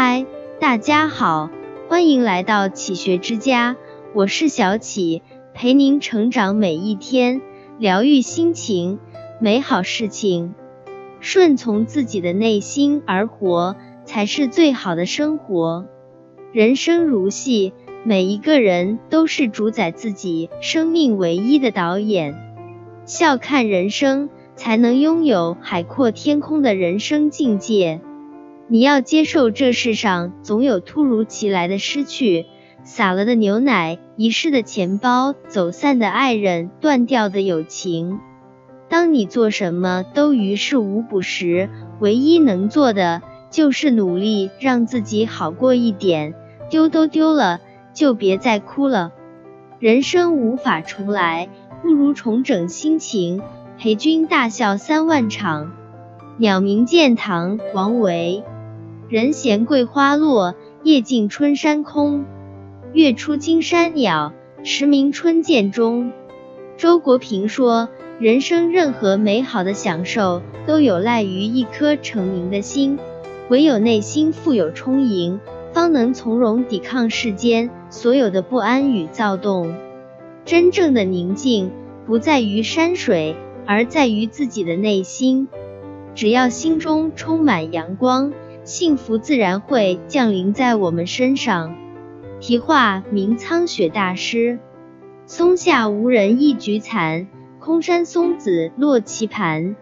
嗨，大家好，欢迎来到启学之家，我是小启，陪您成长每一天，疗愈心情，美好事情。顺从自己的内心而活，才是最好的生活。人生如戏，每一个人都是主宰自己生命唯一的导演。笑看人生，才能拥有海阔天空的人生境界。你要接受这世上总有突如其来的失去，洒了的牛奶，遗失的钱包，走散的爱人，断掉的友情。当你做什么都于事无补时，唯一能做的就是努力让自己好过一点。丢都丢了，就别再哭了。人生无法重来，不如重整心情，陪君大笑三万场。鸟鸣涧堂，王维。人闲桂花落，夜静春山空。月出惊山鸟，时鸣春涧中。周国平说，人生任何美好的享受，都有赖于一颗澄明的心。唯有内心富有充盈，方能从容抵抗世间所有的不安与躁动。真正的宁静，不在于山水，而在于自己的内心。只要心中充满阳光。幸福自然会降临在我们身上。题画：明苍雪大师。松下无人一举惨，空山松子落棋盘。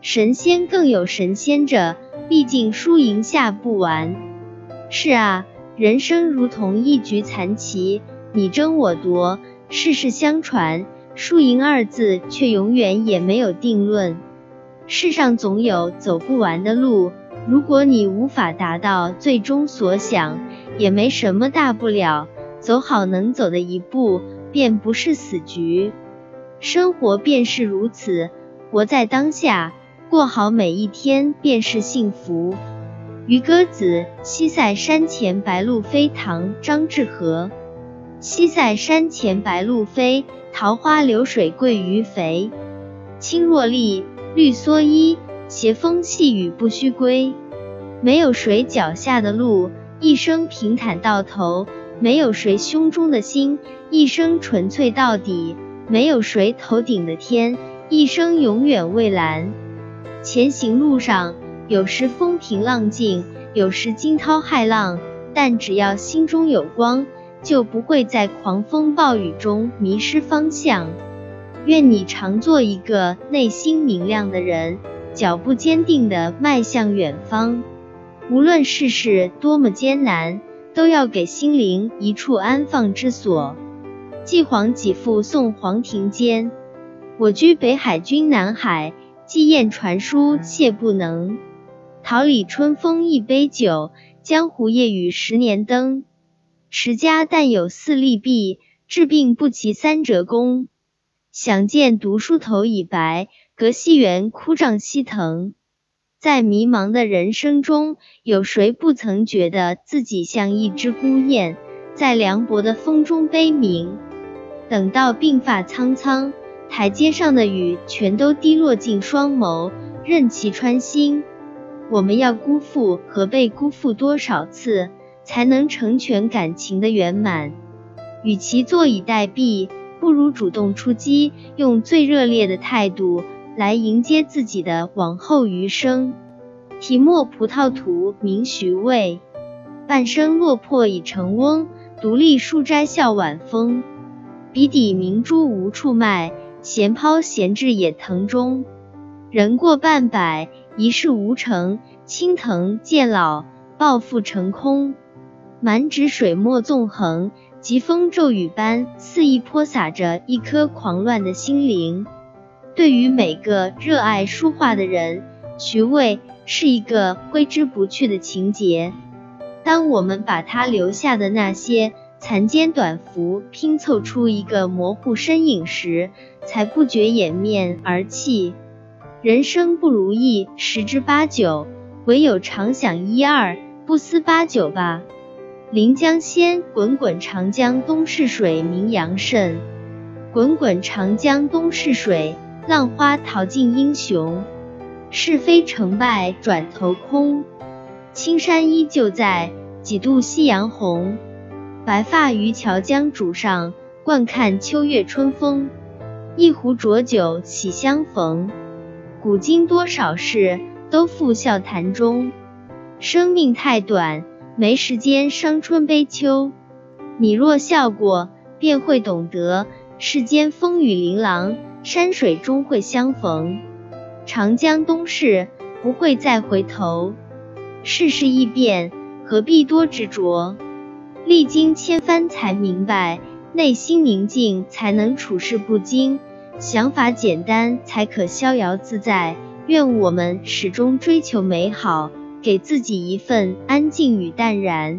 神仙更有神仙着，毕竟输赢下不完。是啊，人生如同一局残棋，你争我夺，世事相传，输赢二字却永远也没有定论。世上总有走不完的路。如果你无法达到最终所想，也没什么大不了，走好能走的一步，便不是死局。生活便是如此，活在当下，过好每一天便是幸福。渔歌子，西塞山前白鹭飞。唐·张志和。西塞山前白鹭飞，桃花流水鳜鱼肥。青箬笠，绿蓑衣。斜风细雨不须归，没有谁脚下的路一生平坦到头，没有谁胸中的心一生纯粹到底，没有谁头顶的天一生永远蔚蓝。前行路上，有时风平浪静，有时惊涛骇浪，但只要心中有光，就不会在狂风暴雨中迷失方向。愿你常做一个内心明亮的人。脚步坚定地迈向远方，无论世事多么艰难，都要给心灵一处安放之所。寄黄几复送黄庭坚，我居北海君南海，寄雁传书谢不能。桃李春风一杯酒，江湖夜雨十年灯。持家但有四利弊，治病不齐三折功。想见读书头已白。隔溪缘，枯瘴西藤。在迷茫的人生中，有谁不曾觉得自己像一只孤雁，在凉薄的风中悲鸣？等到鬓发苍苍，台阶上的雨全都滴落进双眸，任其穿心。我们要辜负和被辜负多少次，才能成全感情的圆满？与其坐以待毙，不如主动出击，用最热烈的态度。来迎接自己的往后余生。题墨葡萄图，名徐渭。半生落魄已成翁，独立书斋笑晚风。笔底明珠无处卖，闲抛闲掷野藤中。人过半百，一事无成，青藤渐老，抱负成空。满纸水墨纵横，疾风骤雨般肆意泼洒着一颗狂乱的心灵。对于每个热爱书画的人，徐渭是一个挥之不去的情节。当我们把他留下的那些残笺短幅拼凑出一个模糊身影时，才不觉掩面而泣。人生不如意十之八九，唯有常想一二，不思八九吧。临江仙，滚滚长江东逝水，名扬甚。滚滚长江东逝水。浪花淘尽英雄，是非成败转头空。青山依旧在，几度夕阳红。白发渔樵江渚上，惯看秋月春风。一壶浊酒喜相逢，古今多少事，都付笑谈中。生命太短，没时间伤春悲秋。你若笑过，便会懂得，世间风雨琳琅，山水终会相逢。长江东逝，不会再回头。世事易变，何必多执着？历经千帆才明白，内心宁静才能处事不惊，想法简单才可逍遥自在。愿我们始终追求美好，给自己一份安静与淡然。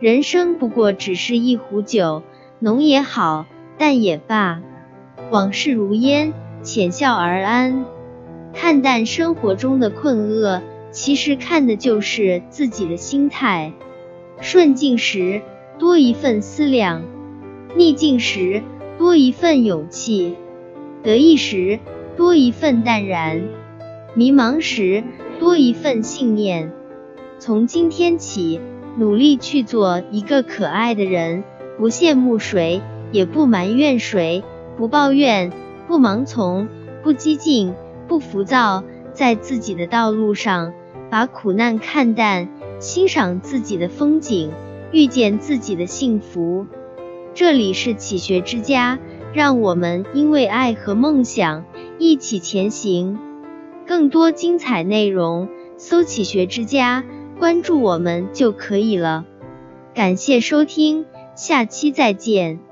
人生不过只是一壶酒，浓也好，淡也罢，往事如烟，浅笑而安。看淡生活中的困厄，其实看的就是自己的心态。顺境时多一份思量，逆境时多一份勇气，得意时多一份淡然，迷茫时多一份信念。从今天起，努力去做一个可爱的人，不羡慕谁，也不埋怨谁，不抱怨，不盲从，不激进，不浮躁，在自己的道路上，把苦难看淡。欣赏自己的风景，遇见自己的幸福。这里是启学之家，让我们因为爱和梦想一起前行。更多精彩内容，搜“启学之家”，关注我们就可以了。感谢收听，下期再见。